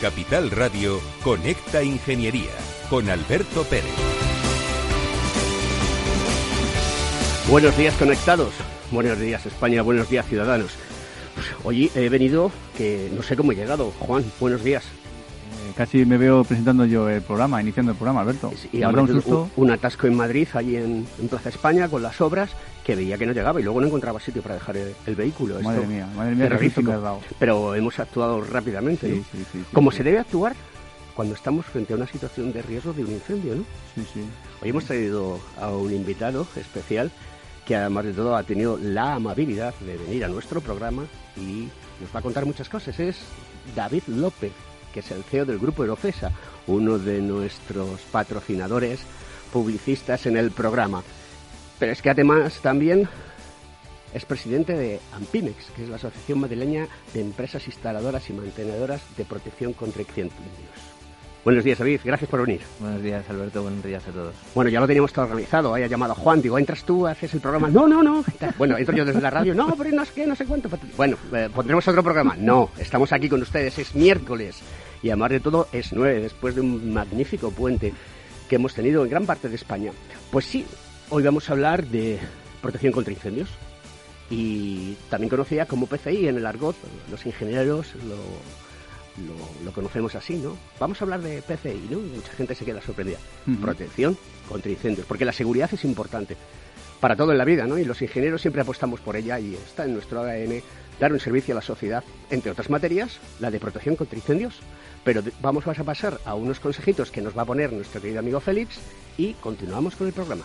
Capital Radio, Conecta Ingeniería con Alberto Pérez. Buenos días conectados, buenos días España, buenos días ciudadanos. Pues, hoy he venido que no sé cómo he llegado. Juan, buenos días. Casi me veo presentando yo el programa, iniciando el programa, Alberto. Y un, un, atasco en Madrid, allí en, Plaza España, con las obras, que veía que no llegaba y luego no encontraba sitio para dejar el, vehículo. Madre mía, madre mía, Pero hemos actuado rápidamente. Sí, sí, sí, como se debe actuar cuando estamos frente a una situación de riesgo de un incendio, ¿no? Sí, sí. Hoy hemos traído a un invitado especial que además de todo ha tenido la amabilidad de venir a nuestro programa y nos va a contar muchas cosas. Es David López, que es el CEO del Grupo Eurofesa, uno de nuestros patrocinadores publicistas en el programa. Pero es que además también es presidente de Ampinex, que es la Asociación Madrileña de Empresas Instaladoras y Mantenedoras de Protección contra Incendios. Buenos días, David. Gracias por venir. Buenos días, Alberto. Buenos días a todos. Bueno, ya lo teníamos todo organizado. Haya llamado a Juan. Digo, entras tú, haces el programa. No, no, no. Bueno, entro yo desde la radio. No, pero no sé qué, no sé cuánto. Bueno, eh, pondremos otro programa. No, estamos aquí con ustedes. Es miércoles. Y además de todo, es nueve, después de un magnífico puente que hemos tenido en gran parte de España. Pues sí, hoy vamos a hablar de protección contra incendios. Y también conocida como PCI en el argot. Los ingenieros lo lo, conocemos así, ¿no? Vamos a hablar de PCI, ¿no? mucha gente se queda sorprendida. Protección contra incendios, porque la seguridad es importante para todo en la vida, ¿no? Y los ingenieros siempre apostamos por ella y está en nuestro ADN dar un servicio a la sociedad, entre otras materias, la de protección contra incendios. Pero vamos a pasar a unos consejitos que nos va a poner nuestro querido amigo Félix y continuamos con el programa.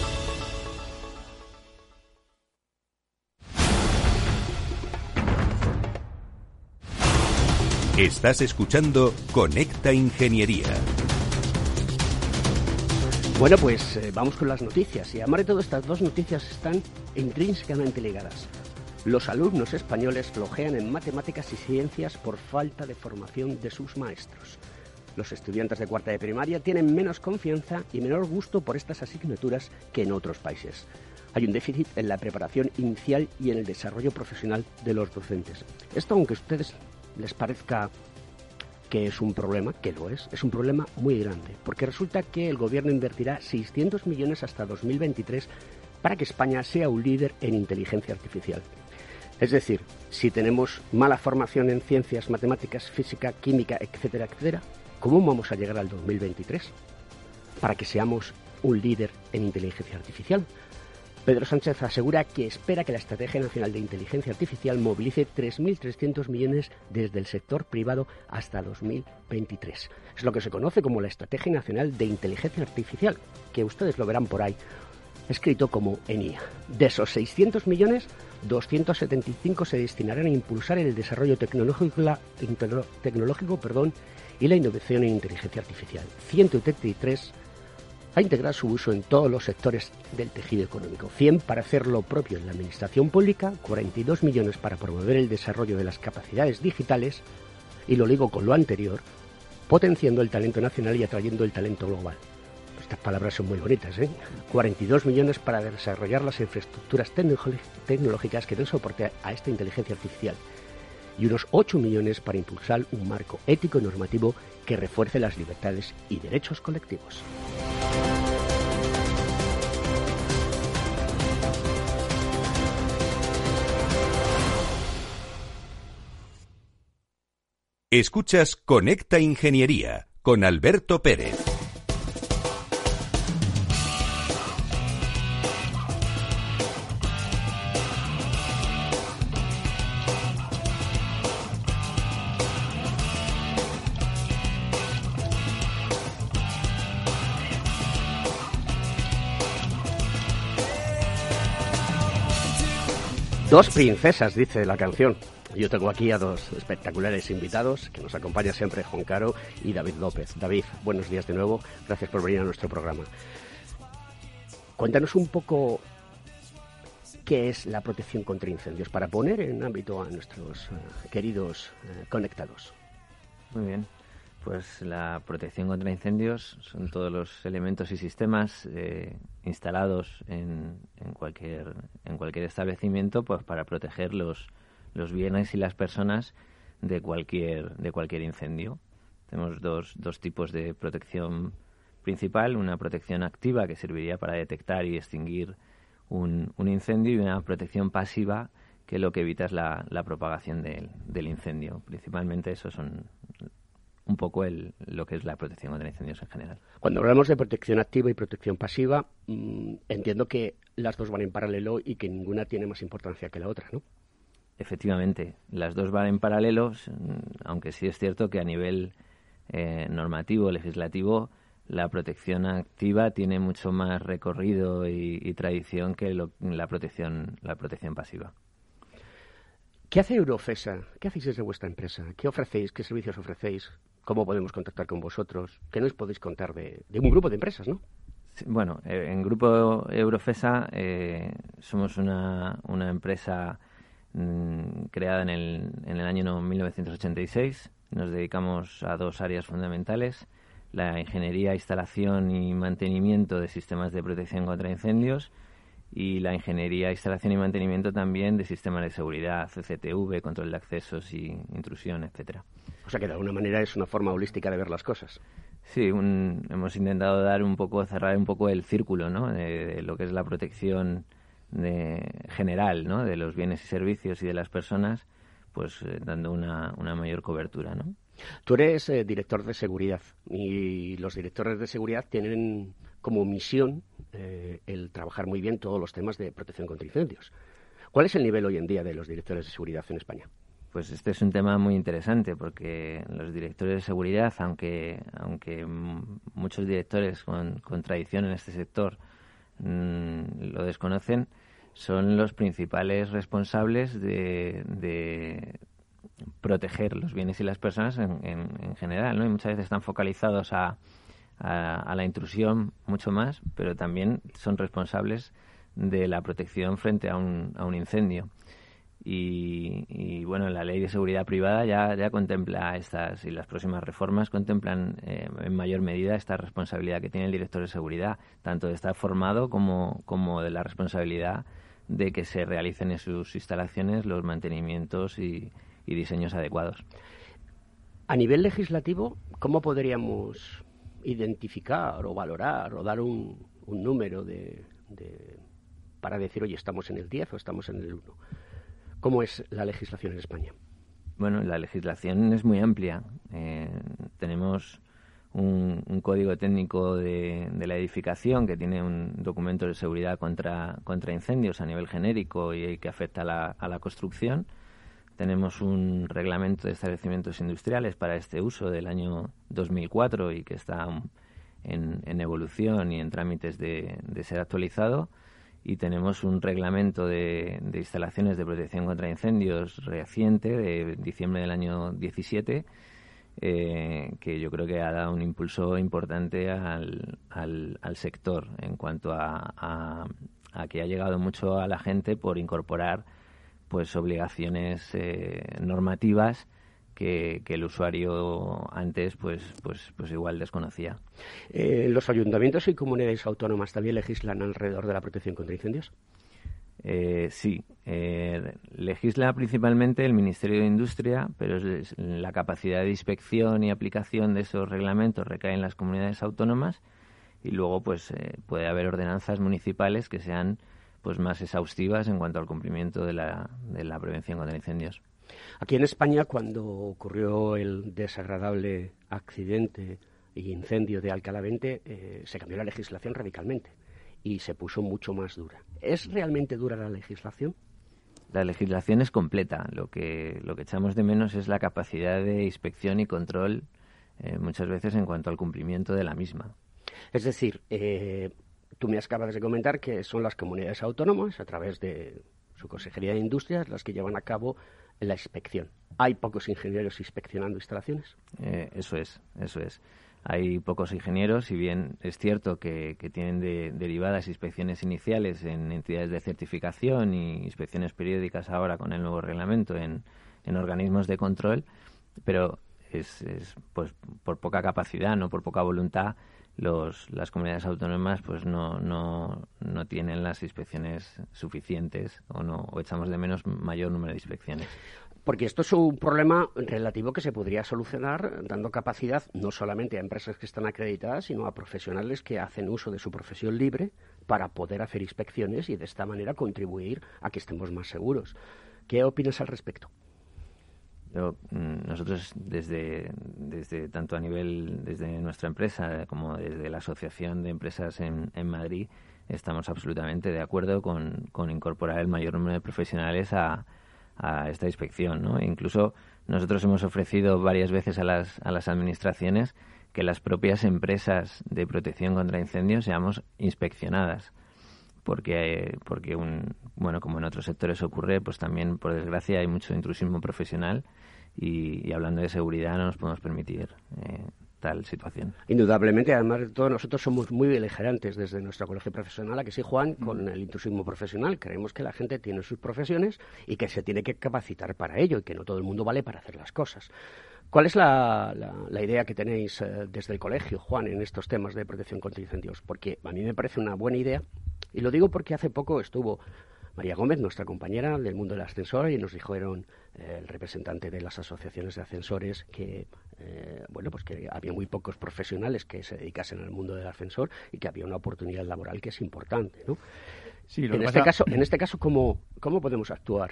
Estás escuchando Conecta Ingeniería. Bueno, pues eh, vamos con las noticias. Y además de todo, estas dos noticias están intrínsecamente ligadas. Los alumnos españoles flojean en matemáticas y ciencias por falta de formación de sus maestros. Los estudiantes de cuarta de primaria tienen menos confianza y menor gusto por estas asignaturas que en otros países. Hay un déficit en la preparación inicial y en el desarrollo profesional de los docentes. Esto, aunque ustedes les parezca que es un problema, que lo es, es un problema muy grande, porque resulta que el gobierno invertirá 600 millones hasta 2023 para que España sea un líder en inteligencia artificial. Es decir, si tenemos mala formación en ciencias, matemáticas, física, química, etcétera, etcétera, ¿cómo vamos a llegar al 2023 para que seamos un líder en inteligencia artificial? Pedro Sánchez asegura que espera que la Estrategia Nacional de Inteligencia Artificial movilice 3.300 millones desde el sector privado hasta 2023. Es lo que se conoce como la Estrategia Nacional de Inteligencia Artificial, que ustedes lo verán por ahí, escrito como ENIA. De esos 600 millones, 275 se destinarán a impulsar el desarrollo tecnológico, y la innovación en inteligencia artificial. 133 a integrar su uso en todos los sectores del tejido económico. 100 para hacer lo propio en la administración pública, 42 millones para promover el desarrollo de las capacidades digitales y lo ligo con lo anterior, potenciando el talento nacional y atrayendo el talento global. Estas palabras son muy bonitas, ¿eh? 42 millones para desarrollar las infraestructuras tecnológicas que den soporte a esta inteligencia artificial y unos 8 millones para impulsar un marco ético normativo que refuerce las libertades y derechos colectivos. Escuchas Conecta Ingeniería con Alberto Pérez. Dos princesas, dice la canción. Yo tengo aquí a dos espectaculares invitados que nos acompaña siempre Juan Caro y David López. David, buenos días de nuevo. Gracias por venir a nuestro programa. Cuéntanos un poco qué es la protección contra incendios para poner en ámbito a nuestros eh, queridos eh, conectados. Muy bien. Pues la protección contra incendios son todos los elementos y sistemas eh, instalados en, en, cualquier, en cualquier establecimiento pues para proteger los, los bienes y las personas de cualquier, de cualquier incendio. Tenemos dos, tipos de protección principal, una protección activa que serviría para detectar y extinguir un, un incendio y una protección pasiva que lo que evita es la, propagación del, del incendio. Principalmente esos son un poco el, lo que es la protección contra incendios en general. Cuando hablamos de protección activa y protección pasiva, mmm, entiendo que las dos van en paralelo y que ninguna tiene más importancia que la otra, ¿no? Efectivamente, las dos van en paralelo, aunque sí es cierto que a nivel eh, normativo, legislativo, la protección activa tiene mucho más recorrido y, y tradición que lo, la protección la protección pasiva. ¿Qué hace Eurofesa? ¿Qué hacéis desde vuestra empresa? ¿Qué ofrecéis? ¿Qué servicios ofrecéis? ¿Cómo podemos contactar con vosotros? ¿Qué nos podéis contar de, de un grupo de empresas, no? Bueno, eh, en Grupo Eurofesa eh, somos una, una empresa mmm, creada en el, en el año 1986. Nos dedicamos a dos áreas fundamentales, la ingeniería, instalación y mantenimiento de sistemas de protección contra incendios y la ingeniería, instalación y mantenimiento también de sistemas de seguridad, CCTV, control de accesos y intrusión, etcétera. O sea que de alguna manera es una forma holística de ver las cosas. Sí, un, hemos intentado dar un poco, cerrar un poco el círculo, ¿no? De, de lo que es la protección de, general, ¿no? De los bienes y servicios y de las personas, pues eh, dando una, una mayor cobertura, ¿no? Tú eres eh, director de seguridad y los directores de seguridad tienen como misión eh, el trabajar muy bien todos los temas de protección contra incendios. ¿Cuál es el nivel hoy en día de los directores de seguridad en España? Pues este es un tema muy interesante porque los directores de seguridad, aunque, aunque muchos directores con, con tradición en este sector mmm, lo desconocen, son los principales responsables de, de, proteger los bienes y las personas en, en, en general, ¿no? Y muchas veces están focalizados a, a, a, la intrusión mucho más, pero también son responsables de la protección frente a un, a un incendio. Y, y, bueno, la ley de seguridad privada ya, ya contempla estas y las próximas reformas contemplan eh, en mayor medida esta responsabilidad que tiene el director de seguridad, tanto de estar formado como, como de la responsabilidad de que se realicen en sus instalaciones los mantenimientos y, y diseños adecuados. A nivel legislativo, ¿cómo podríamos identificar o valorar o dar un, un número de, para decir, oye, estamos en el 10 o estamos en el 1? ¿Cómo es la legislación en España? Bueno, la legislación es muy amplia. Eh, tenemos un, un, código técnico de, de, la edificación que tiene un documento de seguridad contra, contra incendios a nivel genérico y que afecta a la, a la construcción. Tenemos un reglamento de establecimientos industriales para este uso del año 2004 y que está en, evolución y en trámites de, ser actualizado. Y tenemos un reglamento de, instalaciones de protección contra incendios reciente de diciembre del año 17 eh, que yo creo que ha dado un impulso importante al, sector en cuanto a, a, que ha llegado mucho a la gente por incorporar pues obligaciones eh, normativas que, el usuario antes pues pues pues igual desconocía. Eh, ¿Los ayuntamientos y comunidades autónomas también legislan alrededor de la protección contra incendios? Eh, sí, eh, legisla principalmente el Ministerio de Industria, pero la capacidad de inspección y aplicación de esos reglamentos recae en las comunidades autónomas y luego pues eh, puede haber ordenanzas municipales que sean pues más exhaustivas en cuanto al cumplimiento de la, de la prevención contra incendios. Aquí en España, cuando ocurrió el desagradable accidente y incendio de Alcalá 20, eh, se cambió la legislación radicalmente y se puso mucho más dura. ¿Es realmente dura la legislación? La legislación es completa. Lo que, lo que echamos de menos es la capacidad de inspección y control eh, muchas veces en cuanto al cumplimiento de la misma. Es decir, eh, tú me acabas de comentar que son las comunidades autónomas, a través de su Consejería de Industrias, las que llevan a cabo la inspección. ¿Hay pocos ingenieros inspeccionando instalaciones? Eh, eso es, eso es. Hay pocos ingenieros, si bien es cierto que, tienen derivadas inspecciones iniciales en entidades de certificación y inspecciones periódicas ahora con el nuevo reglamento en, organismos de control, pero es, pues por poca capacidad, no por poca voluntad, los, las comunidades autónomas pues no, no, no tienen las inspecciones suficientes o no o echamos de menos mayor número de inspecciones. Porque esto es un problema relativo que se podría solucionar dando capacidad no solamente a empresas que están acreditadas, sino a profesionales que hacen uso de su profesión libre para poder hacer inspecciones y de esta manera contribuir a que estemos más seguros. ¿Qué opinas al respecto? Mm, nosotros desde, desde tanto a nivel desde nuestra empresa como desde la asociación de empresas en, en Madrid estamos absolutamente de acuerdo con, incorporar el mayor número de profesionales a, a esta inspección. ¿no? Incluso nosotros hemos ofrecido varias veces a las, a las administraciones que las propias empresas de protección contra incendios seamos inspeccionadas porque porque un bueno como en otros sectores ocurre pues también por desgracia hay mucho intrusismo profesional y, hablando de seguridad no nos podemos permitir eh, tal situación. Indudablemente, además de todo, nosotros somos muy beligerantes desde nuestro colegio profesional, a que sí, Juan, con el intrusismo profesional. Creemos que la gente tiene sus profesiones y que se tiene que capacitar para ello y que no todo el mundo vale para hacer las cosas. ¿Cuál es la, la, idea que tenéis eh, desde el colegio, Juan, en estos temas de protección contra incendios? Porque a mí me parece una buena idea y lo digo porque hace poco estuvo María Gómez, nuestra compañera del mundo del ascensor, y nos dijeron eh, el representante de las asociaciones de ascensores que eh, bueno pues que había muy pocos profesionales que se dedicasen al mundo del ascensor y que había una oportunidad laboral que es importante, ¿no? Sí, en, este caso, en este caso, ¿cómo, cómo podemos actuar?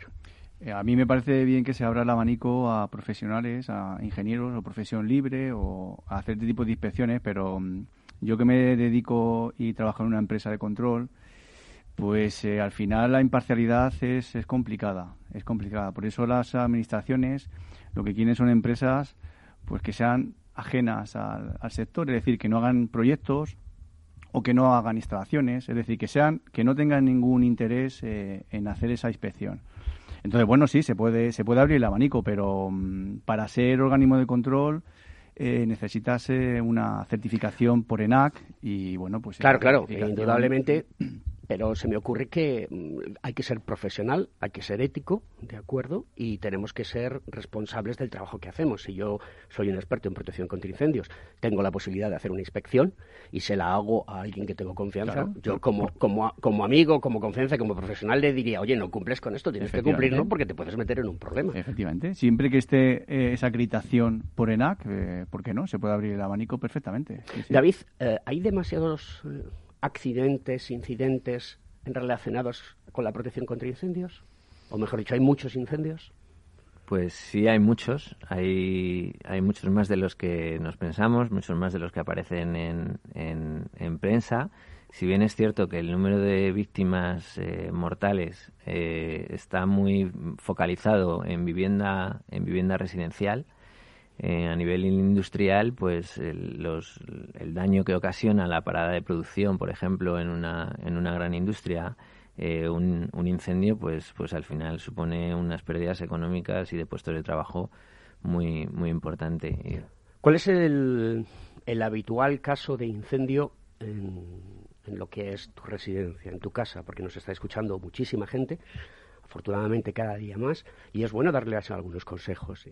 Eh, a mí me parece bien que se abra el abanico a profesionales, a ingenieros o profesión libre o a hacer este tipo de inspecciones, pero mm, yo que me dedico y trabajo en una empresa de control, pues eh, al final la imparcialidad es, es complicada, es complicada. Por eso las administraciones lo que quieren son empresas pues que sean ajenas al, sector, es decir, que no hagan proyectos o que no hagan instalaciones, es decir, que sean que no tengan ningún interés eh, en hacer esa inspección. Entonces, bueno, sí, se puede se puede abrir el abanico, pero mm, para ser organismo de control eh, necesitas una certificación por ENAC y bueno, pues claro, claro, indudablemente pero se me ocurre que mm, hay que ser profesional, hay que ser ético, ¿de acuerdo? Y tenemos que ser responsables del trabajo que hacemos. Si yo soy un experto en protección contra incendios, tengo la posibilidad de hacer una inspección y se la hago a alguien que tengo confianza, yo como, como, como amigo, como confianza, como profesional le diría, oye, no cumples con esto, tienes que cumplirlo porque te puedes meter en un problema. Efectivamente. Siempre que esté eh, esa acreditación por ENAC, eh, ¿por qué no? Se puede abrir el abanico perfectamente. David, eh, ¿hay demasiados accidentes, incidentes relacionados con la protección contra incendios? O mejor dicho, ¿hay muchos incendios? Pues sí, hay muchos. Hay, hay muchos más de los que nos pensamos, muchos más de los que aparecen en, en, prensa. Si bien es cierto que el número de víctimas eh, mortales eh, está muy focalizado en vivienda, en vivienda residencial, eh, a nivel industrial, pues el, los, el daño que ocasiona la parada de producción, por ejemplo, en una, en una gran industria, eh, un, un, incendio, pues, pues al final supone unas pérdidas económicas y de puestos de trabajo muy, muy importante. ¿Cuál es el, el habitual caso de incendio en, en lo que es tu residencia, en tu casa? Porque nos está escuchando muchísima gente afortunadamente cada día más, y es bueno darles algunos consejos.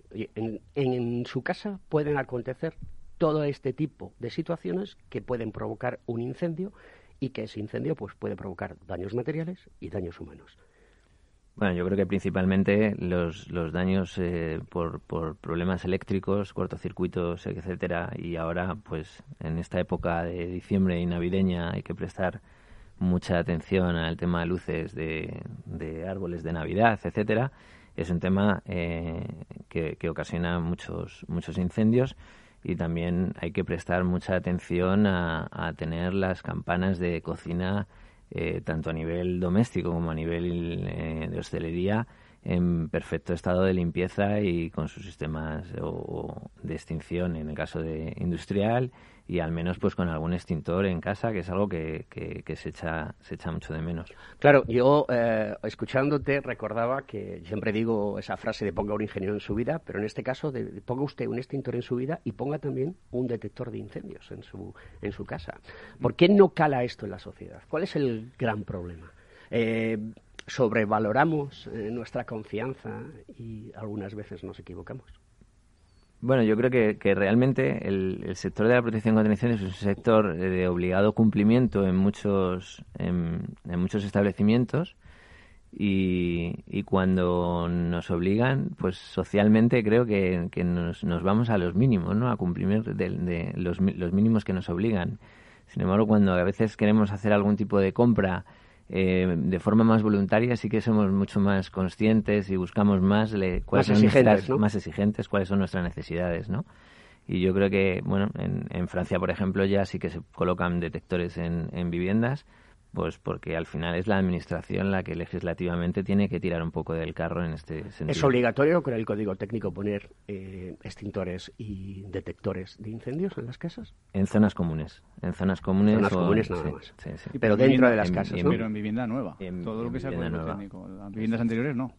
En, su casa pueden acontecer todo este tipo de situaciones que pueden provocar un incendio y que ese incendio pues puede provocar daños materiales y daños humanos. Bueno, yo creo que principalmente los, los daños eh, por, por problemas eléctricos, cortocircuitos, etcétera, y ahora, pues, en esta época de diciembre y navideña hay que prestar mucha atención al tema de luces de, árboles de Navidad, etcétera. Es un tema eh, que, ocasiona muchos muchos incendios y también hay que prestar mucha atención a, a tener las campanas de cocina eh, tanto a nivel doméstico como a nivel eh, de hostelería, en perfecto estado de limpieza y con sus sistemas o, de extinción en el caso de industrial y al menos pues con algún extintor en casa, que es algo que, que, se, echa, se echa mucho de menos. Claro, yo eh, escuchándote recordaba que siempre digo esa frase de ponga un ingeniero en su vida, pero en este caso de, ponga usted un extintor en su vida y ponga también un detector de incendios en su, en su casa. ¿Por qué no cala esto en la sociedad? ¿Cuál es el gran problema? Eh, sobrevaloramos eh, nuestra confianza y algunas veces nos equivocamos. Bueno, yo creo que, que realmente el, sector de la protección contra incendios es un sector de obligado cumplimiento en muchos, en, muchos establecimientos y, y, cuando nos obligan, pues socialmente creo que, que nos, nos, vamos a los mínimos, ¿no? A cumplir de los, los mínimos que nos obligan. Sin embargo, cuando a veces queremos hacer algún tipo de compra eh, de forma más voluntaria sí que somos mucho más conscientes y buscamos más cuáles más exigentes, más exigentes, cuáles son nuestras necesidades, ¿no? Y yo creo que, bueno, en, en Francia, por ejemplo, ya sí que se colocan detectores en, en viviendas pues porque al final es la administración la que legislativamente tiene que tirar un poco del carro en este sentido. ¿Es obligatorio con el código técnico poner eh, extintores y detectores de incendios en las casas? En zonas comunes. En zonas comunes. Zonas comunes nada más. Pero dentro de las casas. Pero en vivienda nueva. Todo lo que sea código técnico. En viviendas anteriores no.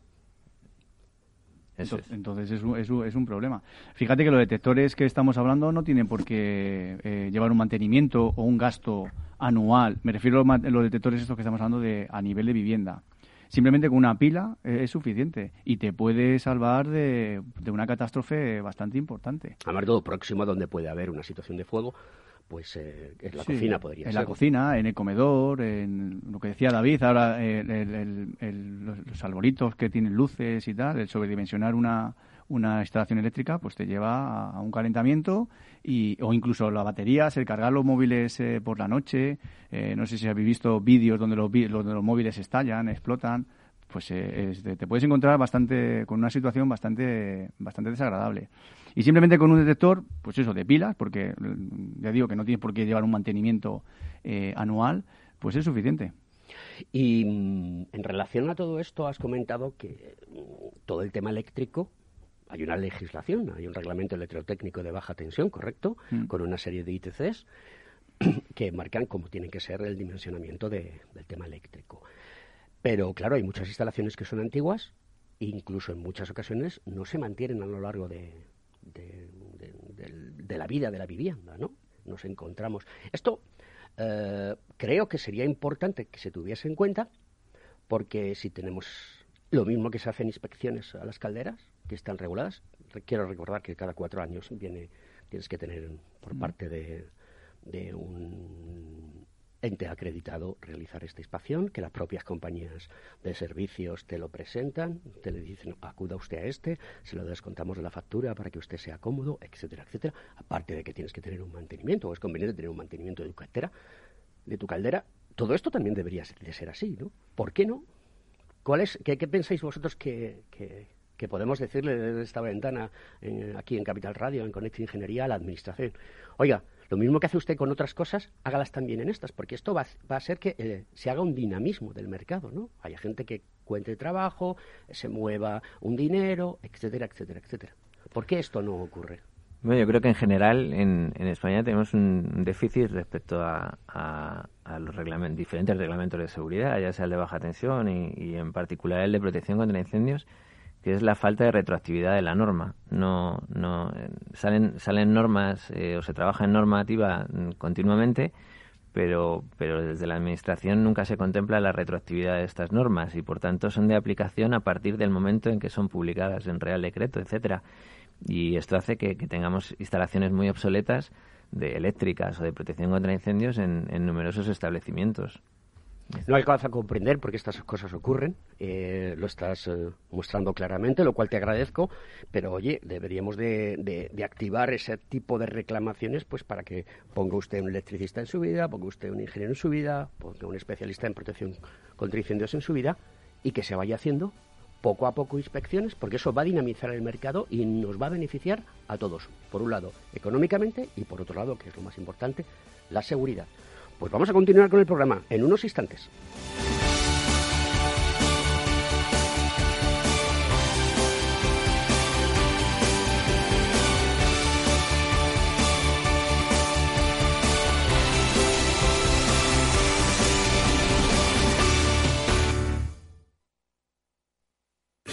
Entonces, es. un, es, un, problema. Fíjate que los detectores que estamos hablando no tienen por qué eh, llevar un mantenimiento o un gasto anual. Me refiero a los detectores estos que estamos hablando de a nivel de vivienda. Simplemente con una pila eh, es suficiente y te puede salvar de, de una catástrofe bastante importante. Además, todo próximo a donde puede haber una situación de fuego, pues eh, en la cocina podría ser. En la cocina, en el comedor, en lo que decía David, ahora el, los, arbolitos que tienen luces y tal, el sobredimensionar una, una instalación eléctrica, pues te lleva a, un calentamiento y, o incluso las baterías, el cargar los móviles eh, por la noche. Eh, no sé si habéis visto vídeos donde los, donde los móviles estallan, explotan pues eh, te puedes encontrar bastante con una situación bastante bastante desagradable. Y simplemente con un detector, pues eso, de pilas, porque mm, ya digo que no tienes por qué llevar un mantenimiento eh, anual, pues es suficiente. Y mm, en relación a todo esto, has comentado que mm, todo el tema eléctrico hay una legislación, hay un reglamento electrotécnico de baja tensión, correcto, con una serie de ITCs que marcan cómo tiene que ser el dimensionamiento del tema eléctrico. Pero claro, hay muchas instalaciones que son antiguas incluso en muchas ocasiones no se mantienen a lo largo de, la vida de la vivienda, ¿no? Nos encontramos. Esto eh, creo que sería importante que se tuviese en cuenta porque si tenemos lo mismo que se hacen inspecciones a las calderas, que están reguladas, quiero recordar que cada cuatro años viene, tienes que tener por parte de un ente acreditado realizar esta inspección, que las propias compañías de servicios te lo presentan, te le dicen acuda usted a este, se lo descontamos de la factura para que usted sea cómodo, etcétera, etcétera. Aparte de que tienes que tener un mantenimiento, o es conveniente tener un mantenimiento de tu caldera, de tu caldera. Todo esto también debería de ser así, ¿no? ¿Por qué no? ¿Cuál es, qué, pensáis vosotros que, podemos decirle desde esta ventana aquí en Capital Radio, en Connect Ingeniería, a la administración? Oiga, lo mismo que hace usted con otras cosas, hágalas también en estas, porque esto va, a ser que eh, se haga un dinamismo del mercado, ¿no? Haya gente que cuente trabajo, se mueva un dinero, etcétera, etcétera, etcétera. ¿Por qué esto no ocurre? Bueno, yo creo que en general en, España tenemos un déficit respecto a, los diferentes reglamentos de seguridad, ya sea el de baja tensión y en particular el de protección contra incendios que es la falta de retroactividad de la norma. No, no salen, salen normas eh, o se trabaja en normativa continuamente, pero, pero desde la Administración nunca se contempla la retroactividad de estas normas y, por tanto, son de aplicación a partir del momento en que son publicadas en Real Decreto, etcétera. Y esto hace que, tengamos instalaciones muy obsoletas de eléctricas o de protección contra incendios en numerosos establecimientos. No alcanza a comprender por qué estas cosas ocurren, eh, lo estás eh, mostrando claramente, lo cual te agradezco, pero oye, deberíamos de, activar ese tipo de reclamaciones pues para que ponga usted un electricista en su vida, ponga usted un ingeniero en su vida, ponga un especialista en protección contra incendios en su vida y que se vaya haciendo poco a poco inspecciones, porque eso va a dinamizar el mercado y nos va a beneficiar a todos. Por un lado, económicamente y por otro lado, que es lo más importante, la seguridad. Pues vamos a continuar con el programa en unos instantes.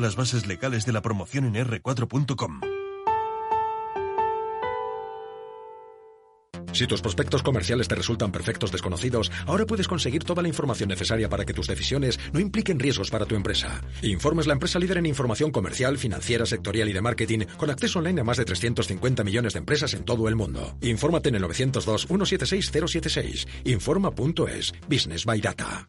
las bases legales de la promoción en r4.com. Si tus prospectos comerciales te resultan perfectos desconocidos, ahora puedes conseguir toda la información necesaria para que tus decisiones no impliquen riesgos para tu empresa. Informes la empresa líder en información comercial, financiera, sectorial y de marketing, con acceso online a más de 350 millones de empresas en todo el mundo. Infórmate en el 902 176 076. Informa.es. Business by Data.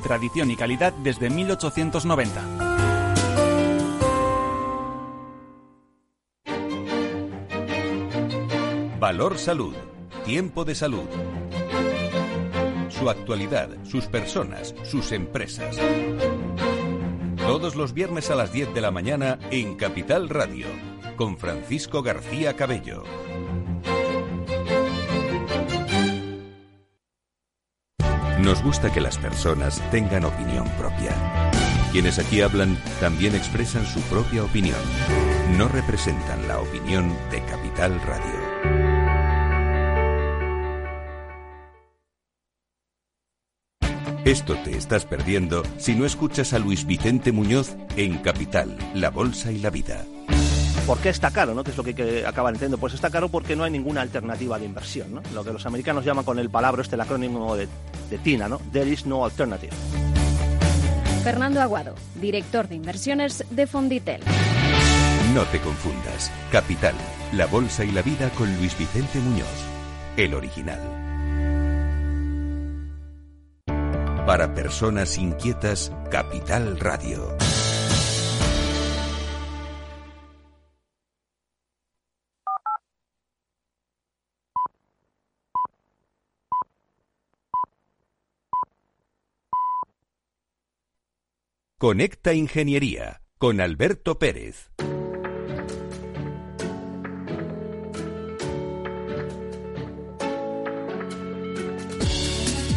tradición y calidad desde 1890. Valor Salud. Tiempo de salud. Su actualidad, sus personas, sus empresas. Todos los viernes a las 10 de la mañana en Capital Radio, con Francisco García Cabello. Nos gusta que las personas tengan opinión propia. Quienes aquí hablan también expresan su propia opinión. No representan la opinión de Capital Radio. Esto te estás perdiendo si no escuchas a Luis Vicente Muñoz en Capital, La Bolsa y la Vida. ¿Por qué está caro? ¿no? Que es lo que, que acaban entendiendo. Pues está caro porque no hay ninguna alternativa de inversión. ¿no? Lo que los americanos llaman con el palabra, este el acrónimo de, de TINA, ¿no? There is no alternative. Fernando Aguado, director de inversiones de Fonditel. No te confundas. Capital, la bolsa y la vida con Luis Vicente Muñoz, el original. Para personas inquietas, Capital Radio. Conecta Ingeniería con Alberto Pérez.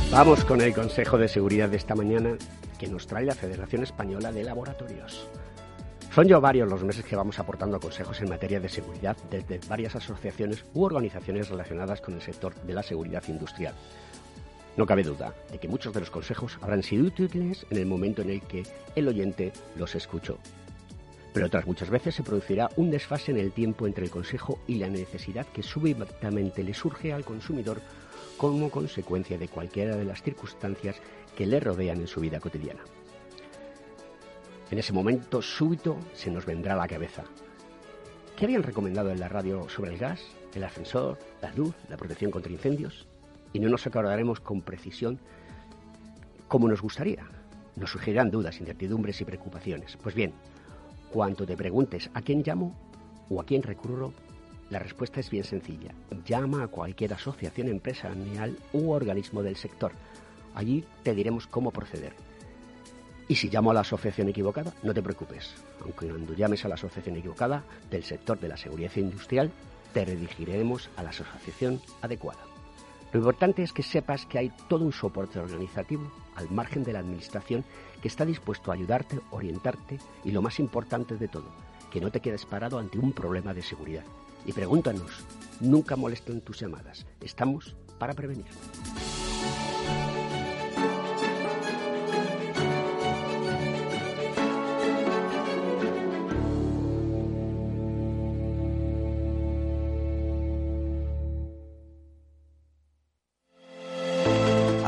Vamos con el Consejo de Seguridad de esta mañana que nos trae la Federación Española de Laboratorios. Son ya varios los meses que vamos aportando consejos en materia de seguridad desde varias asociaciones u organizaciones relacionadas con el sector de la seguridad industrial. No cabe duda de que muchos de los consejos habrán sido útiles en el momento en el que el oyente los escuchó. Pero otras muchas veces se producirá un desfase en el tiempo entre el consejo y la necesidad que súbitamente le surge al consumidor como consecuencia de cualquiera de las circunstancias que le rodean en su vida cotidiana. En ese momento súbito se nos vendrá a la cabeza. ¿Qué habían recomendado en la radio sobre el gas, el ascensor, la luz, la protección contra incendios? Y no nos acordaremos con precisión como nos gustaría. Nos surgirán dudas, incertidumbres y preocupaciones. Pues bien, cuando te preguntes a quién llamo o a quién recurro, la respuesta es bien sencilla. Llama a cualquier asociación empresarial u organismo del sector. Allí te diremos cómo proceder. Y si llamo a la asociación equivocada, no te preocupes. Aunque cuando llames a la asociación equivocada del sector de la seguridad industrial, te redirigiremos a la asociación adecuada. Lo importante es que sepas que hay todo un soporte organizativo al margen de la administración que está dispuesto a ayudarte, orientarte y lo más importante de todo, que no te quedes parado ante un problema de seguridad. Y pregúntanos, nunca molesten tus llamadas. Estamos para prevenir.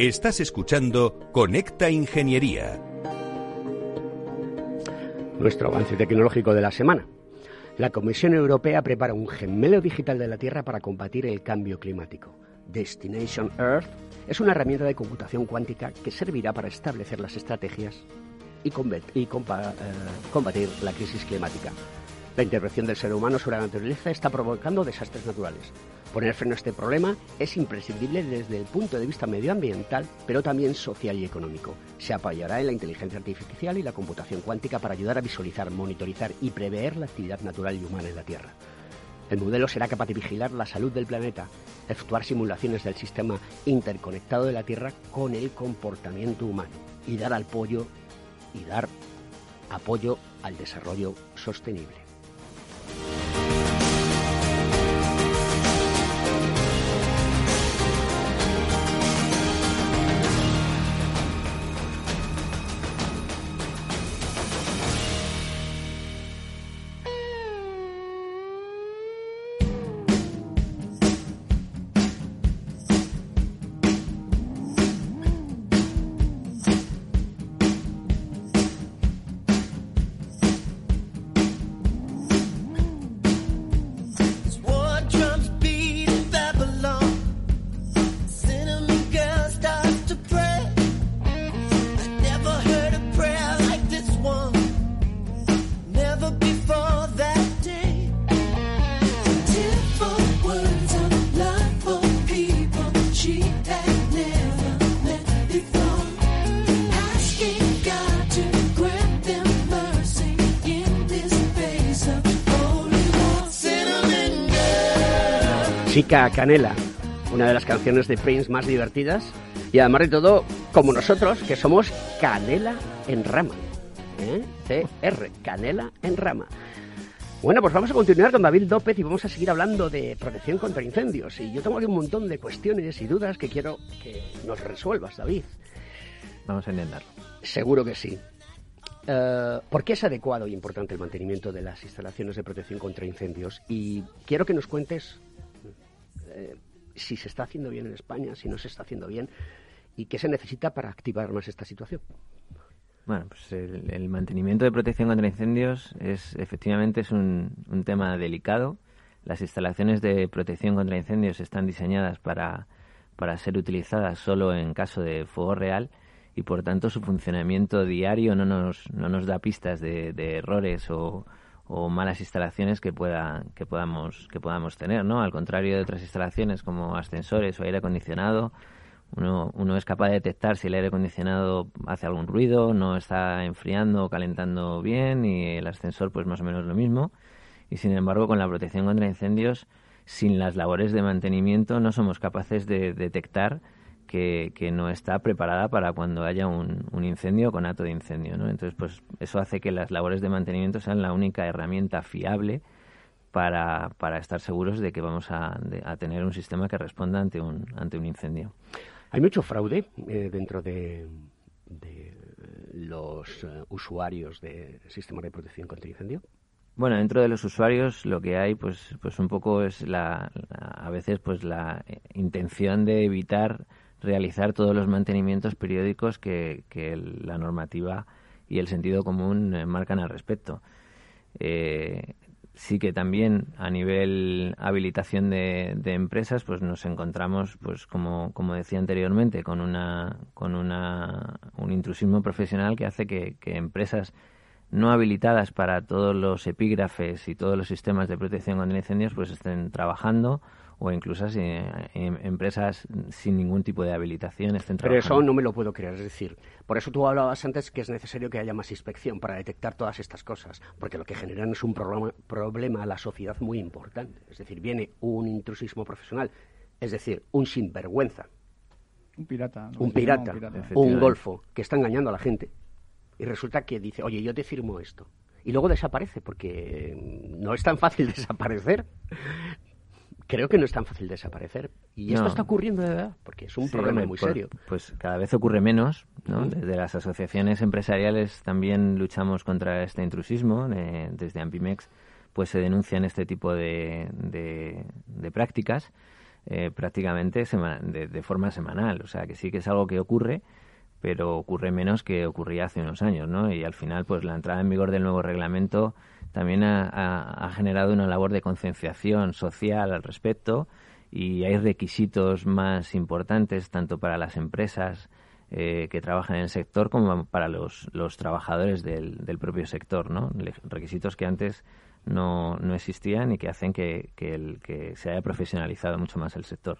Estás escuchando Conecta Ingeniería. Nuestro avance tecnológico de la semana. La Comisión Europea prepara un gemelo digital de la Tierra para combatir el cambio climático. Destination Earth es una herramienta de computación cuántica que servirá para establecer las estrategias y, eh, combatir la crisis climática. La intervención del ser humano sobre la naturaleza está provocando desastres naturales. Poner freno a este problema es imprescindible desde el punto de vista medioambiental, pero también social y económico. Se apoyará en la inteligencia artificial y la computación cuántica para ayudar a visualizar, monitorizar y prever la actividad natural y humana en la Tierra. El modelo será capaz de vigilar la salud del planeta, efectuar simulaciones del sistema interconectado de la Tierra con el comportamiento humano y dar apoyo y dar apoyo al desarrollo sostenible. Canela, una de las canciones de Prince más divertidas y además de todo, como nosotros, que somos Canela en rama. ¿eh? CR, Canela en rama. Bueno, pues vamos a continuar con David López y vamos a seguir hablando de protección contra incendios. Y yo tengo aquí un montón de cuestiones y dudas que quiero que nos resuelvas, David. Vamos a intentarlo. Seguro que sí. Eh, ¿Por qué es adecuado y importante el mantenimiento de las instalaciones de protección contra incendios? Y quiero que nos cuentes eh, si se está haciendo bien en España, si no se está haciendo bien, y qué se necesita para activar más esta situación. Bueno, pues el, mantenimiento de protección contra incendios es efectivamente es un, un, tema delicado. Las instalaciones de protección contra incendios están diseñadas para, para ser utilizadas solo en caso de fuego real y por tanto su funcionamiento diario no nos, no nos da pistas de, de errores o, o malas instalaciones que pueda que podamos que podamos tener no al contrario de otras instalaciones como ascensores o aire acondicionado uno, uno es capaz de detectar si el aire acondicionado hace algún ruido no está enfriando o calentando bien y el ascensor pues más o menos lo mismo. Y sin embargo con la protección contra incendios sin las labores de mantenimiento no somos capaces de detectar que, no está preparada para cuando haya un, incendio con acto de incendio. ¿no? Entonces, pues eso hace que las labores de mantenimiento sean la única herramienta fiable para, para estar seguros de que vamos a, tener un sistema que responda ante un, ante un incendio. Hay mucho fraude eh, dentro de, los eh, usuarios del sistema de protección contra incendio. Bueno, dentro de los usuarios lo que hay, pues, pues un poco es la, a veces, pues la eh, intención de evitar realizar todos los mantenimientos periódicos que, la normativa y el sentido común eh, marcan al respecto. Eh, sí que también a nivel habilitación de, empresas pues nos encontramos pues como, como decía anteriormente con una con una un intrusismo profesional que hace que, que empresas no habilitadas para todos los epígrafes y todos los sistemas de protección contra incendios pues estén trabajando o incluso si, em, empresas sin ningún tipo de habilitación estén Pero eso no me lo puedo creer, es decir, por eso tú hablabas antes que es necesario que haya más inspección para detectar todas estas cosas, porque lo que generan es un problema, problema a la sociedad muy importante. Es decir, viene un intrusismo profesional, es decir, un sinvergüenza. Un pirata. Un pirata, un, pirata. un golfo que está engañando a la gente. Y resulta que dice, oye, yo te firmo esto y luego desaparece, porque no es tan fácil desaparecer creo que no es tan fácil desaparecer. Y esto está ocurriendo de verdad, porque es un problema muy serio. Pues cada vez ocurre menos. ¿no? Desde las asociaciones empresariales también luchamos contra este intrusismo. desde Ampimex pues se denuncian este tipo de, de, prácticas eh, prácticamente de, de, forma semanal. O sea que sí que es algo que ocurre pero ocurre menos que ocurría hace unos años, ¿no? Y al final, pues la entrada en vigor del nuevo reglamento también ha, generado una labor de concienciación social al respecto y hay requisitos más importantes tanto para las empresas eh, que trabajan en el sector como para los, los trabajadores del, propio sector, ¿no? Requisitos que antes no, no existían y que hacen que, que, el, que se haya profesionalizado mucho más el sector.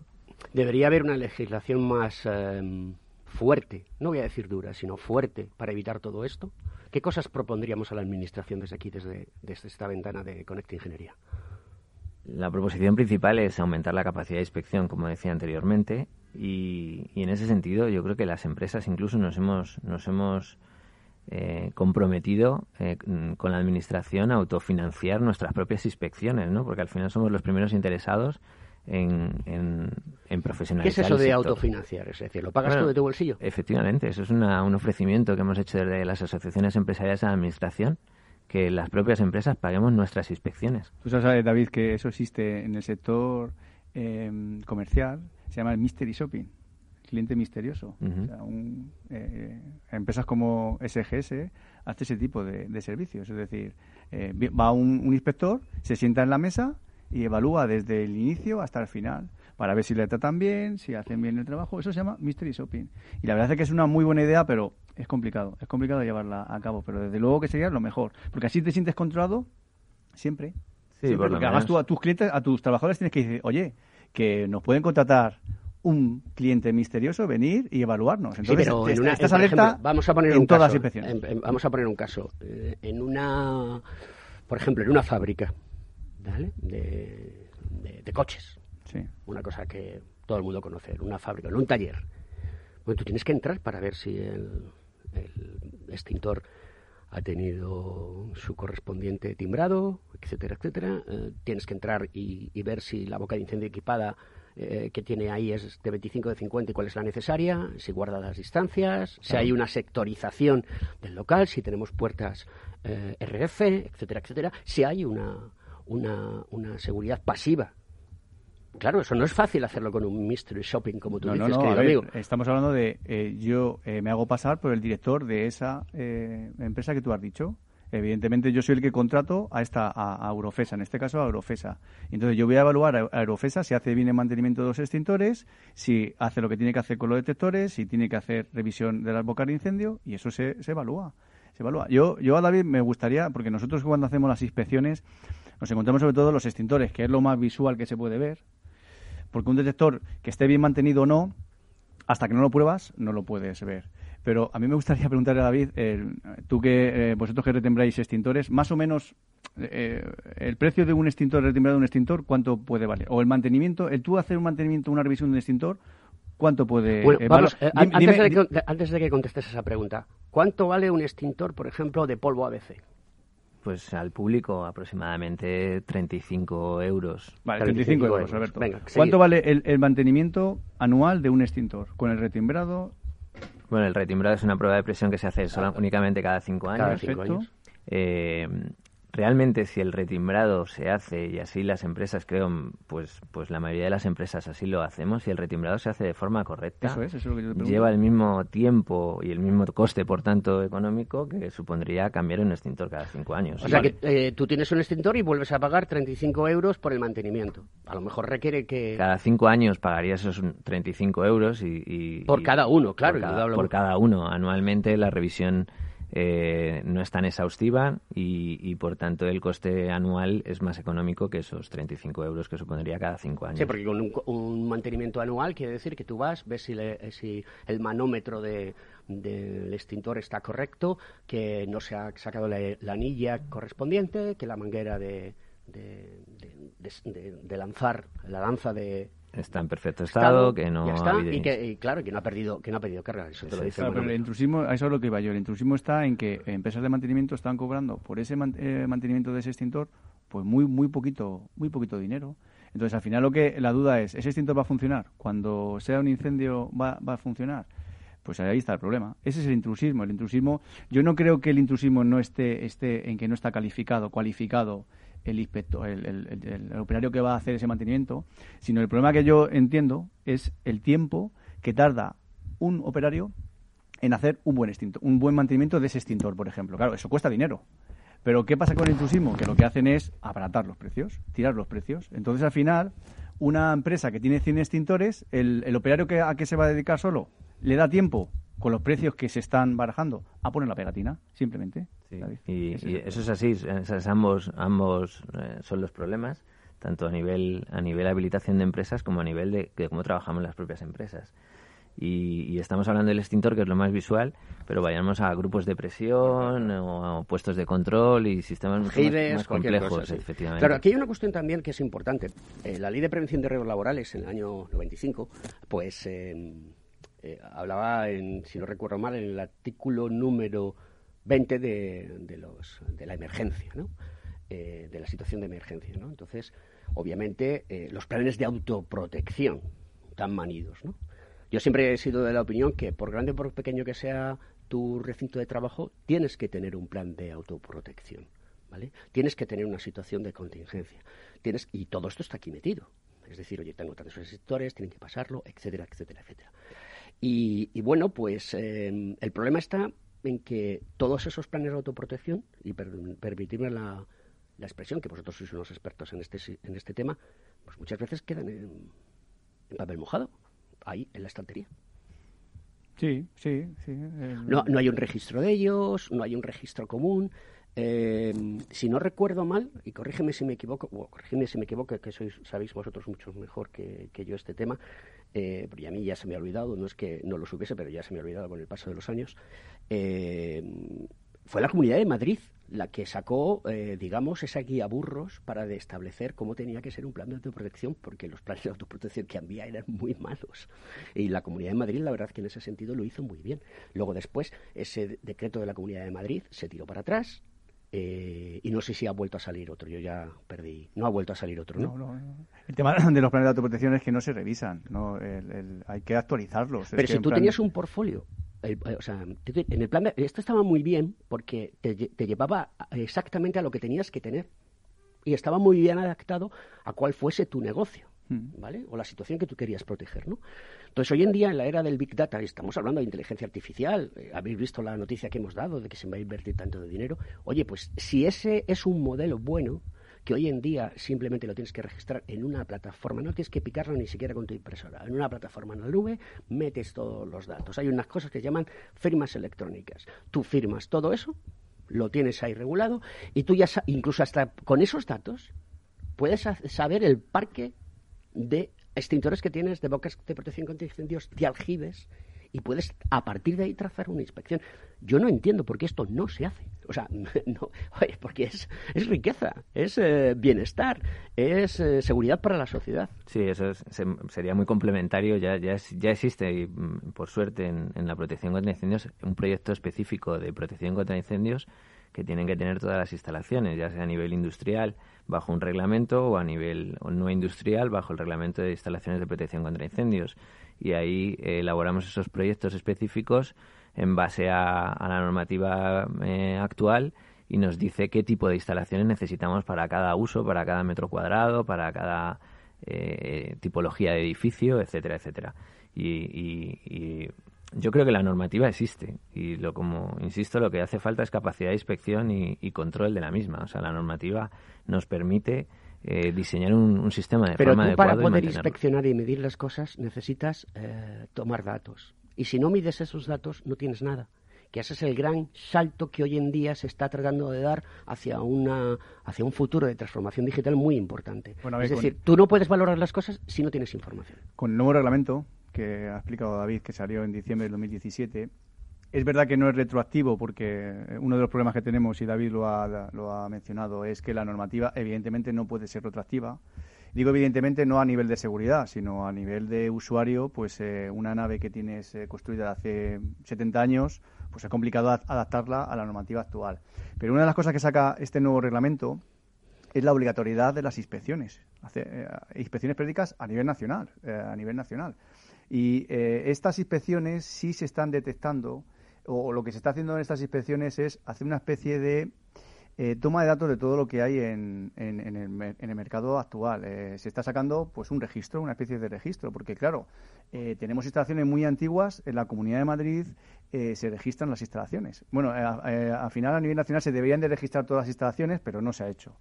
Debería haber una legislación más eh, fuerte, no voy a decir dura, sino fuerte para evitar todo esto? ¿Qué cosas propondríamos a la Administración desde aquí, desde, esta ventana de Conecta Ingeniería? La proposición principal es aumentar la capacidad de inspección, como decía anteriormente, y, en ese sentido yo creo que las empresas incluso nos hemos, nos hemos eh, comprometido eh, con la Administración a autofinanciar nuestras propias inspecciones, ¿no? porque al final somos los primeros interesados en, en, profesionalizar. ¿Qué es eso de autofinanciar? Es decir, ¿lo pagas tú de tu bolsillo? Efectivamente, eso es un ofrecimiento que hemos hecho desde las asociaciones empresariales a la administración que las propias empresas paguemos nuestras inspecciones. Tú sabes, David, que eso existe en el sector em, comercial, se llama el mystery shopping, cliente misterioso. Eh, empresas como SGS hace ese tipo de, servicios, es decir, eh, va un inspector, se sienta en la mesa, y evalúa desde el inicio hasta el final para ver si le tratan bien, si hacen bien el trabajo. Eso se llama mystery shopping. Y la verdad es que es una muy buena idea, pero es complicado. Es complicado llevarla a cabo, pero desde luego que sería lo mejor. Porque así te sientes controlado siempre. Sí, porque además tú a tus clientes, a tus trabajadores tienes que decir, oye, que nos pueden contratar un cliente misterioso venir y evaluarnos. Entonces, sí, pero en una, estás alerta vamos a poner un todas las inspecciones. vamos a poner un caso. Eh, en una, por ejemplo, en una fábrica de, coches. Una cosa que todo el mundo conoce, en una fábrica, en un taller. Bueno, tú tienes que entrar para ver si el, extintor ha tenido su correspondiente timbrado, etcétera, etcétera. Eh, tienes que entrar y, ver si la boca de incendio equipada eh, que tiene ahí es de 25 de 50 y cuál es la necesaria, si guarda las distancias, si hay una sectorización del local, si tenemos puertas eh, RF, etcétera, etcétera, si hay una, una, una seguridad pasiva Claro, eso no es fácil hacerlo con un mystery shopping, como tú No, dices, no, querido ver, amigo. estamos hablando de eh, yo eh, me hago pasar por el director de esa eh, empresa que tú has dicho. Evidentemente yo soy el que contrato a esta a, a Eurofesa, en este caso a Eurofesa. Entonces yo voy a evaluar a, a Eurofesa si hace bien el mantenimiento de los extintores, si hace lo que tiene que hacer con los detectores, si tiene que hacer revisión de las bocas de incendio y eso se, se evalúa. Se evalúa. Yo, yo a David me gustaría, porque nosotros cuando hacemos las inspecciones nos encontramos sobre todo los extintores, que es lo más visual que se puede ver, porque un detector que esté bien mantenido o no, hasta que no lo pruebas, no lo puedes ver. Pero a mí me gustaría preguntarle a David, eh, tú que eh, vosotros que retembráis extintores, más o menos eh, el precio de un extintor, retimbrado de un extintor, ¿cuánto puede valer? O el mantenimiento, el tú hacer un mantenimiento, una revisión de un extintor, ¿cuánto puede Bueno, vamos, valer? antes, dime- de que, de- antes de que contestes esa pregunta, ¿cuánto vale un extintor, por ejemplo, de polvo ABC? Pues al público aproximadamente 35 euros. Vale, 35 35 euros, euros. Alberto. Venga, ¿Cuánto vale el, el mantenimiento anual de un extintor? Con el retimbrado, Bueno, el retimbrado es una prueba de presión que se hace sola- únicamente cada cinco años. Cada cinco perfecto. años. Eh, realmente si el retimbrado se hace y así las empresas creo pues pues la mayoría de las empresas así lo hacemos si el retimbrado se hace de forma correcta Eso es, eso es lo que yo te pregunto. lleva el mismo tiempo y el mismo coste por tanto económico que supondría cambiar un extintor cada cinco años O sea que eh, tú tienes un extintor y vuelves a pagar 35 euros por el mantenimiento. A lo mejor requiere que... cada cinco años pagarías esos 35 euros y, y- Por y- cada uno, claro, por cada, indudablemente. por cada uno anualmente la revisión eh, no es tan exhaustiva y, y, por tanto el coste anual es más económico que esos 35 euros que supondría cada cinco años. Sí, porque con un, un mantenimiento anual quiere decir que tú vas, ves si, le- si el manómetro de- del extintor está correcto, que no se ha sacado la, la anilla correspondiente, que la manguera de- de- de lanzar, la lanza de está en perfecto estado, estado, que no ya está, ha habido- y que y claro que no ha perdido que no ha perdido carga eso te lo dice Claro, el pero el intrusismo, a eso es lo que iba yo. El intrusismo está en que empresas de mantenimiento están cobrando por ese man- eh, mantenimiento de ese extintor pues muy muy poquito muy poquito dinero. Entonces, al final lo que la duda es, ¿ese extintor va a funcionar? Cuando sea un incendio va, va a funcionar. Pues ahí está el problema. Ese es el intrusismo. El intrusismo, yo no creo que el intrusismo no esté, esté en que no está calificado, cualificado el inspector, el, el- operario que va a hacer ese mantenimiento, sino el problema que yo entiendo es el tiempo que tarda un operario en hacer un buen extintor, un buen mantenimiento de ese extintor, por ejemplo. Claro, eso cuesta dinero. Pero ¿qué pasa con el intrusismo? Que lo que hacen es abaratar los precios, tirar los precios. Entonces, al final, una empresa que tiene 100 extintores, el, el operario que, a que se va a dedicar solo, le da tiempo, con los precios que se están barajando, a poner la pegatina, simplemente. Sí, y, es eso es así, esas ambos, ambos eh, son los problemas, tanto a nivel, a nivel habilitación de empresas como a nivel de, de cómo trabajamos las propias empresas. Y, y estamos hablando del extintor, que es lo más visual, pero vayamos a grupos de presión o a puestos de control y sistemas mucho más, complejos, cosa, sí. efectivamente. Claro, aquí hay una cuestión también que es importante. Eh, la Ley de Prevención de Riesgos Laborales en el año 95, pues eh, eh, hablaba, en, si no recuerdo mal, en el artículo número 20 de, de los, de la emergencia, ¿no? Eh, de la situación de emergencia. ¿no? Entonces, obviamente, eh, los planes de autoprotección tan manidos. ¿no? Yo siempre he sido de la opinión que, por grande o por pequeño que sea tu recinto de trabajo, tienes que tener un plan de autoprotección. ¿Vale? Tienes que tener una situación de contingencia. Tienes, y todo esto está aquí metido. Es decir, oye, tengo tantos sectores, tienen que pasarlo, etcétera, etcétera, etcétera. Y, bueno, pues eh, el problema está en que todos esos planes de autoprotección, y per- permitirme la, la expresión, que vosotros sois unos expertos en este, en este tema, pues muchas veces quedan en, en papel mojado, ahí, en la estantería. Sí, sí, sí. No, no hay un registro de ellos, no hay un registro común. Eh, si no recuerdo mal, y corrígeme si me equivoco, o corrígeme si me equivoco, que sois, sabéis vosotros mucho mejor que, que yo este tema, eh, y a mí ya se me ha olvidado, no es que no lo supiese, pero ya se me ha olvidado con el paso de los años, eh, fue la Comunidad de Madrid la que sacó, eh, digamos, esa guía burros para establecer cómo tenía que ser un plan de autoprotección, porque los planes de autoprotección que había eran muy malos. Y la Comunidad de Madrid, la verdad que en ese sentido lo hizo muy bien. Luego después, ese decreto de la Comunidad de Madrid se tiró para atrás, eh, y no sé si ha vuelto a salir otro, yo ya perdí. No ha vuelto a salir otro, ¿no? No, no, no. El tema de los planes de autoprotección es que no se revisan, ¿no? El- el- hay que actualizarlos. Pero si tú plan- tenías un portfolio, el- eh, o sea, en el plan de- esto estaba muy bien porque te, lle- te llevaba exactamente a lo que tenías que tener y estaba muy bien adaptado a cuál fuese tu negocio. hmm. ¿vale? O la situación que tú querías proteger, ¿no? Entonces, hoy en día, en la era del Big Data, estamos hablando de inteligencia artificial, eh, habéis visto la noticia que hemos dado de que se va a invertir tanto de dinero. Oye, pues si ese es un modelo bueno, que hoy en día simplemente lo tienes que registrar en una plataforma, no tienes que picarlo ni siquiera con tu impresora, en una plataforma en la nube metes todos los datos. Hay unas cosas que llaman firmas electrónicas. Tú firmas todo eso, lo tienes ahí regulado y tú ya incluso hasta con esos datos puedes saber el parque de extintores que tienes, de bocas de protección contra incendios, de aljibes, y puedes a partir de ahí trazar una inspección. Yo no entiendo por qué esto no se hace. O sea, no, porque es, es riqueza, es eh, bienestar, es eh, seguridad para la sociedad. Sí, eso sería muy complementario. Ya, ya, ya existe, y, mm, por suerte, en, en la protección contra incendios, un proyecto específico de protección contra incendios que tienen que tener todas las instalaciones, ya sea a nivel industrial bajo un reglamento o a nivel no industrial bajo el reglamento de instalaciones de protección contra incendios. Y ahí eh, elaboramos esos proyectos específicos en base a, la normativa eh, actual y nos dice qué tipo de instalaciones necesitamos para cada uso, para cada metro cuadrado, para cada eh, tipología de edificio, etcétera, etcétera. y, yo creo que la normativa existe y lo como insisto lo que hace falta es capacidad de inspección y, control de la misma. O sea la normativa nos permite eh, diseñar un, sistema de pero forma tú para poder inspeccionar y medir las cosas necesitas eh, tomar datos y si no mides esos datos no tienes nada que ese es el gran salto que hoy en día se está tratando de dar hacia una hacia un futuro de transformación digital muy importante. es decir, tú no puedes valorar las cosas si no tienes información. Con el nuevo reglamento que ha explicado David, que salió en diciembre del 2017. Es verdad que no es retroactivo porque uno de los problemas que tenemos, y David lo ha, lo ha mencionado, es que la normativa evidentemente no puede ser retroactiva. Digo evidentemente no a nivel de seguridad, sino a nivel de usuario, pues eh, una nave que tienes eh, construida hace 70 años, pues es complicado adaptarla a la normativa actual. Pero una de las cosas que saca este nuevo reglamento es la obligatoriedad de las inspecciones, eh, inspecciones periódicas a nivel nacional, a nivel nacional. Y eh, estas inspecciones sí se están detectando, o lo que se está haciendo en estas inspecciones es hacer una especie de eh, toma de datos de todo lo que hay en, en, el, en el, mercado actual. Eh, se está sacando pues un registro, una especie de registro, porque claro, tenemos instalaciones muy antiguas, en la Comunidad de Madrid se registran las instalaciones. Bueno, al final a nivel nacional se deberían de registrar todas las instalaciones, pero no se ha hecho.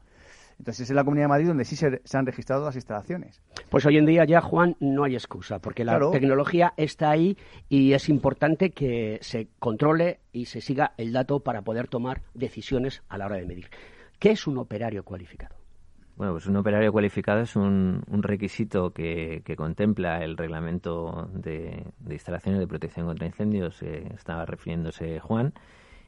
Entonces es en la Comunidad de Madrid donde sí se, han registrado las instalaciones. Pues hoy en día ya, Juan, no hay excusa, porque la tecnología está ahí y es importante que se controle y se siga el dato para poder tomar decisiones a la hora de medir. ¿Qué es un operario cualificado? Bueno, pues un operario cualificado es un, requisito que, contempla el reglamento de, instalaciones de protección contra incendios, eh, estaba refiriéndose Juan,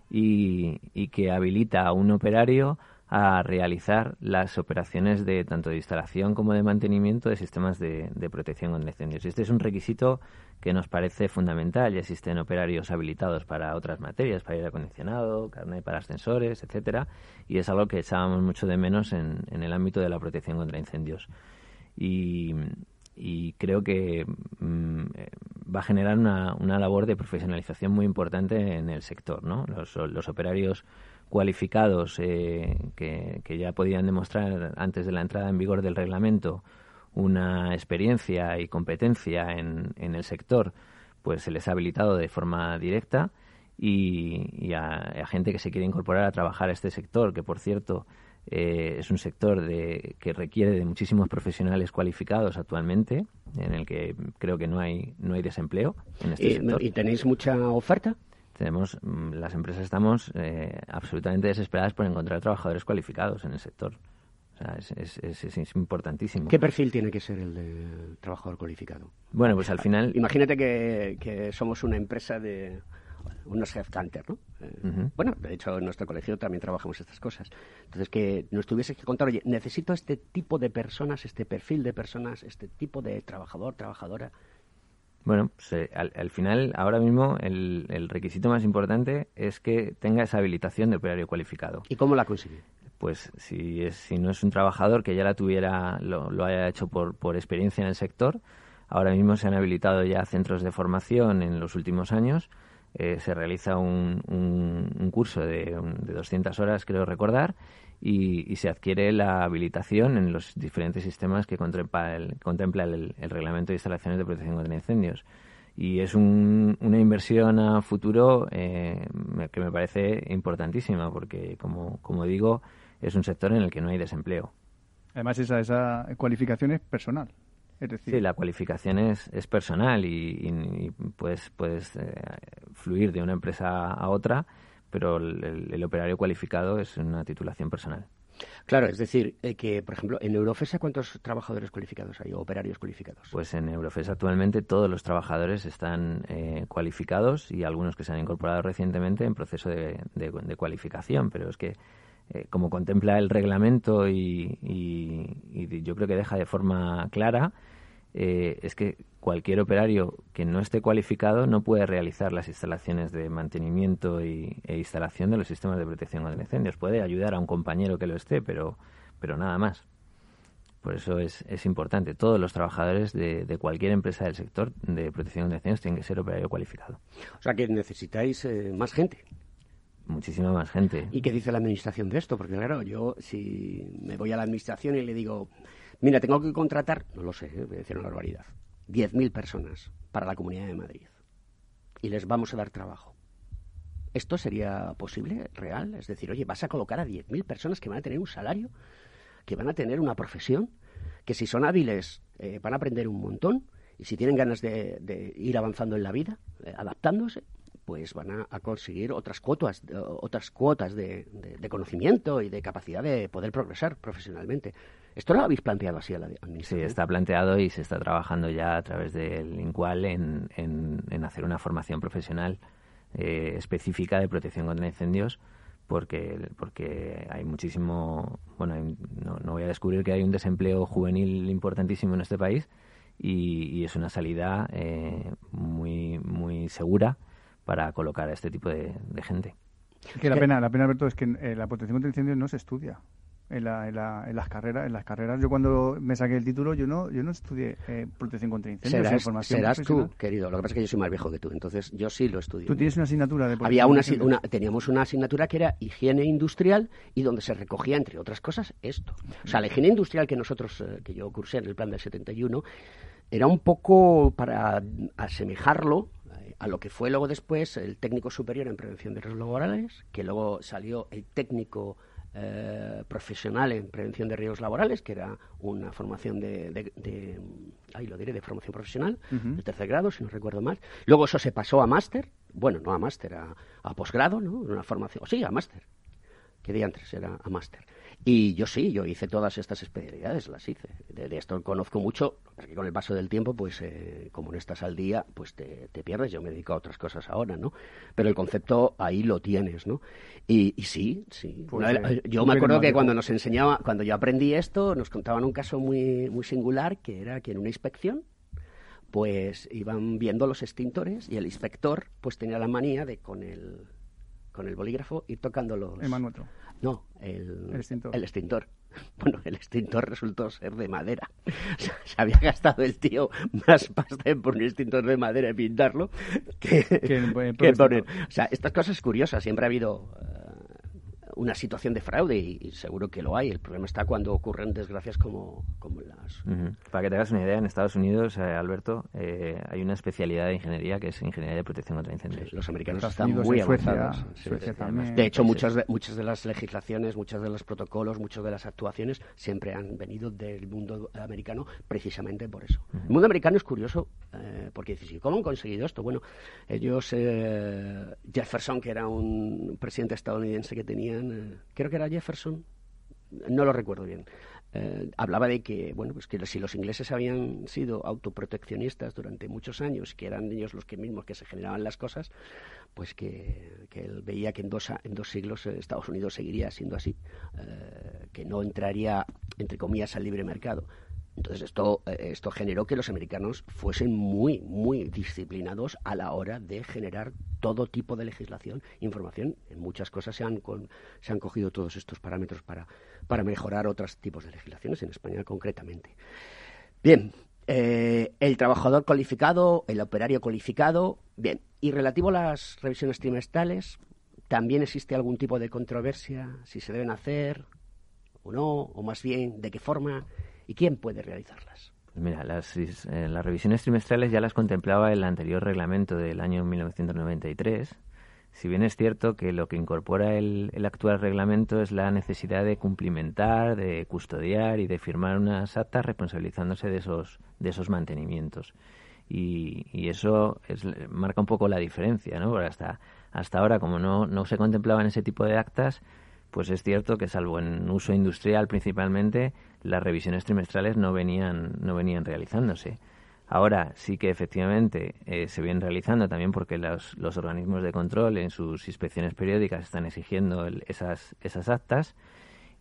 y, y que habilita a un operario a realizar las operaciones de tanto de instalación como de mantenimiento de sistemas de, protección contra incendios. Este es un requisito que nos parece fundamental. Ya existen operarios habilitados para otras materias, para aire acondicionado, carnet para ascensores, etcétera, y es algo que echábamos mucho de menos en, el ámbito de la protección contra incendios. Y, creo que mm, va a generar una, labor de profesionalización muy importante en el sector. ¿no? Los operarios cualificados eh, que, ya podían demostrar antes de la entrada en vigor del reglamento una experiencia y competencia en, en el sector, pues se les ha habilitado de forma directa y, a, gente que se quiere incorporar a trabajar a este sector, que por cierto eh, es un sector de, que requiere de muchísimos profesionales cualificados actualmente, en el que creo que no hay no hay desempleo en este sector. ¿Y tenéis mucha oferta? Tenemos mm, las empresas estamos eh, absolutamente desesperadas por encontrar trabajadores cualificados en el sector. O sea, es, es, importantísimo. ¿Qué perfil tiene que ser el de trabajador cualificado? Bueno, pues al final... Imagínate que, que somos una empresa de unos headhunters, ¿no? Eh, bueno, de hecho en nuestro colegio también trabajamos estas cosas. Entonces, que nos tuviese que contar, oye, necesito este tipo de personas, este perfil de personas, este tipo de trabajador, trabajadora, bueno, pues, eh, al, final, ahora mismo, el, requisito más importante es que tenga esa habilitación de operario cualificado. ¿Y cómo la consigue? Pues si, es, si no es un trabajador que ya la tuviera, lo, haya hecho por, por experiencia en el sector, ahora mismo se han habilitado ya centros de formación en los últimos años eh, se realiza un, un, curso de, de, 200 horas, creo recordar, y, se adquiere la habilitación en los diferentes sistemas que contempla el, contempla el, reglamento de instalaciones de protección contra incendios. Y es una inversión a futuro eh, que me parece importantísima, porque, como, como digo, es un sector en el que no hay desempleo. Además, esa, esa cualificación es personal. Sí, la cualificación es, es personal y, puedes, puedes eh, fluir de una empresa a otra, pero el, operario cualificado es una titulación personal. Claro, es decir, eh, que, por ejemplo, en Eurofesa, ¿cuántos trabajadores cualificados hay o operarios cualificados? Pues en Eurofesa actualmente todos los trabajadores están eh, cualificados y algunos que se han incorporado recientemente en proceso de, de, cualificación, pero es que como contempla el reglamento y, y, yo creo que deja de forma clara, eh, es que cualquier operario que no esté cualificado no puede realizar las instalaciones de mantenimiento y, e instalación de los sistemas de protección contra incendios. Puede ayudar a un compañero que lo esté, pero, pero nada más. Por eso es, es importante. Todos los trabajadores de, cualquier empresa del sector de protección contra incendios tienen que ser operario cualificado. O sea que necesitáis eh, más gente. Muchísima más gente. ¿Y qué dice la administración de esto? Porque claro, yo si me voy a la administración y le digo, Mira, tengo que contratar, no lo sé, ¿eh? voy a decir una barbaridad, 10.000 personas para la Comunidad de Madrid. Y les vamos a dar trabajo. ¿Esto sería posible, real? Es decir, oye, vas a colocar a 10.000 personas que van a tener un salario, que van a tener una profesión, que si son hábiles eh, van a aprender un montón y si tienen ganas de, ir avanzando en la vida, eh, adaptándose, pues van a, conseguir otras cuotas, otras cuotas de, conocimiento y de capacidad de poder progresar profesionalmente. ¿Esto lo habéis planteado así a la administración? Sí, está planteado y se está trabajando ya a través del INCUAL en, en, hacer una formación profesional eh, específica de protección contra incendios porque, porque hay muchísimo, bueno, no, no, voy a descubrir que hay un desempleo juvenil importantísimo en este país y, es una salida eh, muy, muy segura para colocar a este tipo de, gente. Que la pena, la pena, Alberto, es que eh, la protección contra incendios no se estudia en, la, en, la, en, las carreras en las carreras. Yo cuando me saqué el título yo no yo no estudié eh, protección contra incendios serás, tú querido. Lo que pasa es que yo soy más viejo que tú entonces yo sí lo estudié. Tú tienes una asignatura de había una, una, teníamos una asignatura que era higiene industrial y donde se recogía entre otras cosas esto. O sea la higiene industrial que nosotros eh, que yo cursé en el plan del 71 era un poco para asemejarlo eh, a lo que fue luego después el técnico superior en prevención de riesgos laborales, que luego salió el técnico eh, profesional en prevención de riesgos laborales, que era una formación de, de, ahí lo diré, de formación profesional, de tercer grado, si no recuerdo mal. Luego eso se pasó a máster, bueno, no a máster, a, a posgrado, ¿no? Una formación, sí, a máster. Que de antes era a máster. Y yo sí, yo hice todas estas especialidades, las hice. De, esto conozco mucho, porque con el paso del tiempo, pues eh, como no estás al día, pues te, pierdes. Yo me dedico a otras cosas ahora, ¿no? Pero el concepto ahí lo tienes, ¿no? Y, sí, sí. Pues, eh, yo me acuerdo que cuando nos enseñaba, cuando yo aprendí esto, nos contaban un caso muy, muy singular, que era que en una inspección, pues iban viendo los extintores y el inspector, pues tenía la manía de con el con el bolígrafo ir tocando los... El manotro. No, el, extintor. Bueno, el extintor resultó ser de madera. se había gastado el tío más pasta por un extintor de madera y pintarlo que, que, poner. O sea, estas cosas curiosas. Siempre ha habido una situación de fraude y, seguro que lo hay. El problema está cuando ocurren desgracias como, como las... Para que te hagas una idea, en Estados Unidos, eh, Alberto, eh, hay una especialidad de ingeniería que es ingeniería de protección contra incendios. los americanos están muy avanzados. de hecho, muchas de, muchas de las legislaciones, muchos de los protocolos, muchas de las actuaciones siempre han venido del mundo americano precisamente por eso. El mundo americano es curioso eh, porque dices, ¿cómo han conseguido esto? Bueno, ellos, Jefferson, que era un presidente estadounidense que tenían eh, creo que era Jefferson, no lo recuerdo bien, eh, hablaba de que, bueno, pues que si los ingleses habían sido autoproteccionistas durante muchos años, que eran ellos los que mismos que se generaban las cosas, pues que, él veía que en dos, en dos siglos eh, Estados Unidos seguiría siendo así, que no entraría, entre comillas, al libre mercado. Entonces esto, esto generó que los americanos fuesen muy, muy disciplinados a la hora de generar todo tipo de legislación, información. En muchas cosas se han, se han cogido todos estos parámetros para, para mejorar otros tipos de legislaciones, en España concretamente. Bien, Eh, el trabajador cualificado, el operario cualificado. Bien, y relativo a las revisiones trimestrales, ¿también existe algún tipo de controversia si se deben hacer o no? O más bien, ¿de qué forma? ¿Y quién puede realizarlas? Pues mira, las, eh, las revisiones trimestrales ya las contemplaba el anterior reglamento del año 1993 si bien es cierto que lo que incorpora el, actual reglamento es la necesidad de cumplimentar, de custodiar y de firmar unas actas responsabilizándose de esos, de esos mantenimientos. Y, eso marca un poco la diferencia, ¿no? Porque hasta, hasta ahora, como no, no se contemplaban ese tipo de actas, pues es cierto que salvo en uso industrial principalmente, las revisiones trimestrales no venían, no venían realizándose. Ahora sí que efectivamente eh, se vienen realizando también porque los, los, organismos de control en sus inspecciones periódicas están exigiendo esas, esas actas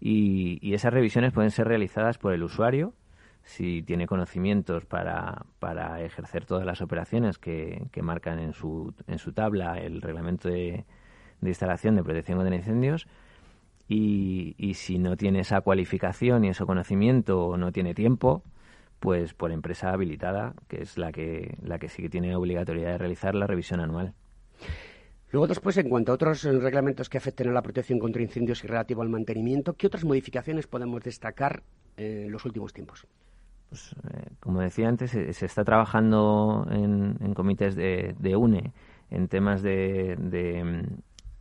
y, y, esas revisiones pueden ser realizadas por el usuario si tiene conocimientos para, para ejercer todas las operaciones que, que marcan en su, en su tabla el reglamento de, de instalación de protección contra incendios y, y si no tiene esa cualificación y ese conocimiento o no tiene tiempo, pues por empresa habilitada, que es la que, la que sí que tiene obligatoriedad de realizar la revisión anual. Luego, después, en cuanto a otros reglamentos que afecten a la protección contra incendios y relativo al mantenimiento, ¿qué otras modificaciones podemos destacar en los últimos tiempos? Pues, eh, como decía antes, se, está trabajando en, comités de, UNE en temas de,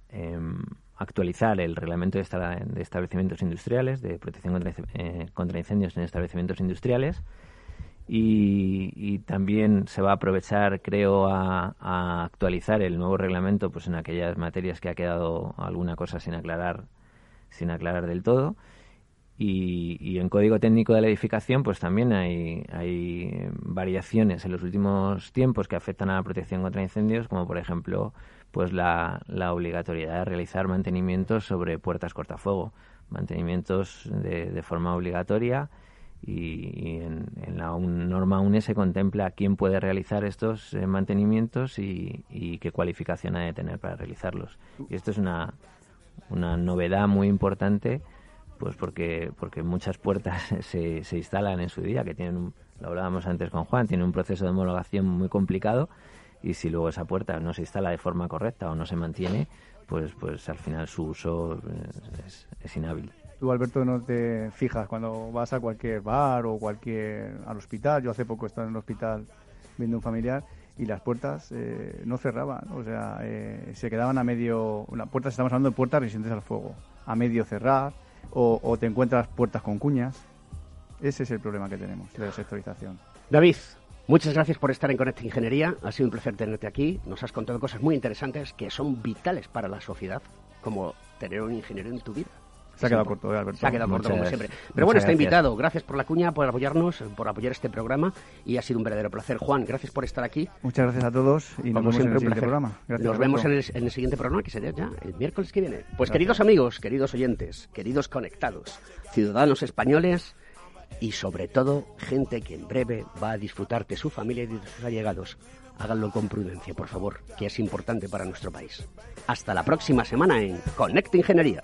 em, actualizar el reglamento de, establecimientos industriales, de protección contra, eh, incendios en establecimientos industriales y, también se va a aprovechar, creo, a, actualizar el nuevo reglamento pues en aquellas materias que ha quedado alguna cosa sin aclarar, sin aclarar del todo. Y, en código técnico de la edificación, pues también hay variaciones en los últimos tiempos que afectan a la protección contra incendios, como por ejemplo, pues la, la obligatoriedad de realizar mantenimientos sobre puertas cortafuego, mantenimientos de, de forma obligatoria y, en, la norma UNE se contempla quién puede realizar estos eh, mantenimientos y, qué cualificación ha de tener para realizarlos. Y esto es una, una novedad muy importante pues porque porque muchas puertas se, se instalan en su día que tienen lo hablábamos antes con Juan tiene un proceso de homologación muy complicado y si luego esa puerta no se instala de forma correcta o no se mantiene pues pues al final su uso eh, es, es inhábil Tú, Alberto, no te fijas cuando vas a cualquier bar o cualquier al hospital. Yo hace poco estaba en el hospital viendo un familiar y las puertas eh, no cerraban, o sea, eh, se quedaban a medio. Las puertas, estamos hablando de puertas resistentes al fuego, a medio cerrar, o, o te encuentras puertas con cuñas. Ese es el problema que tenemos de la sectorización. David, muchas gracias por estar en Conecta Ingeniería. Ha sido un placer tenerte aquí. Nos has contado cosas muy interesantes que son vitales para la sociedad, como tener un ingeniero en tu vida. Se ha quedado corto, eh, Alberto. Se ha quedado corto, como siempre. Pero bueno, está invitado. Gracias por la cuña, por apoyarnos, por apoyar este programa y ha sido un verdadero placer. Juan, gracias por estar aquí. Muchas gracias a todos y nos vemos en el siguiente programa. nos vemos en el, siguiente programa, que será ya el miércoles que viene. Pues queridos amigos, queridos oyentes, queridos conectados, ciudadanos españoles y sobre todo gente que en breve va a disfrutar de su familia y de sus allegados háganlo con prudencia, por favor, que es importante para nuestro país. Hasta la próxima semana en Conecta Ingeniería.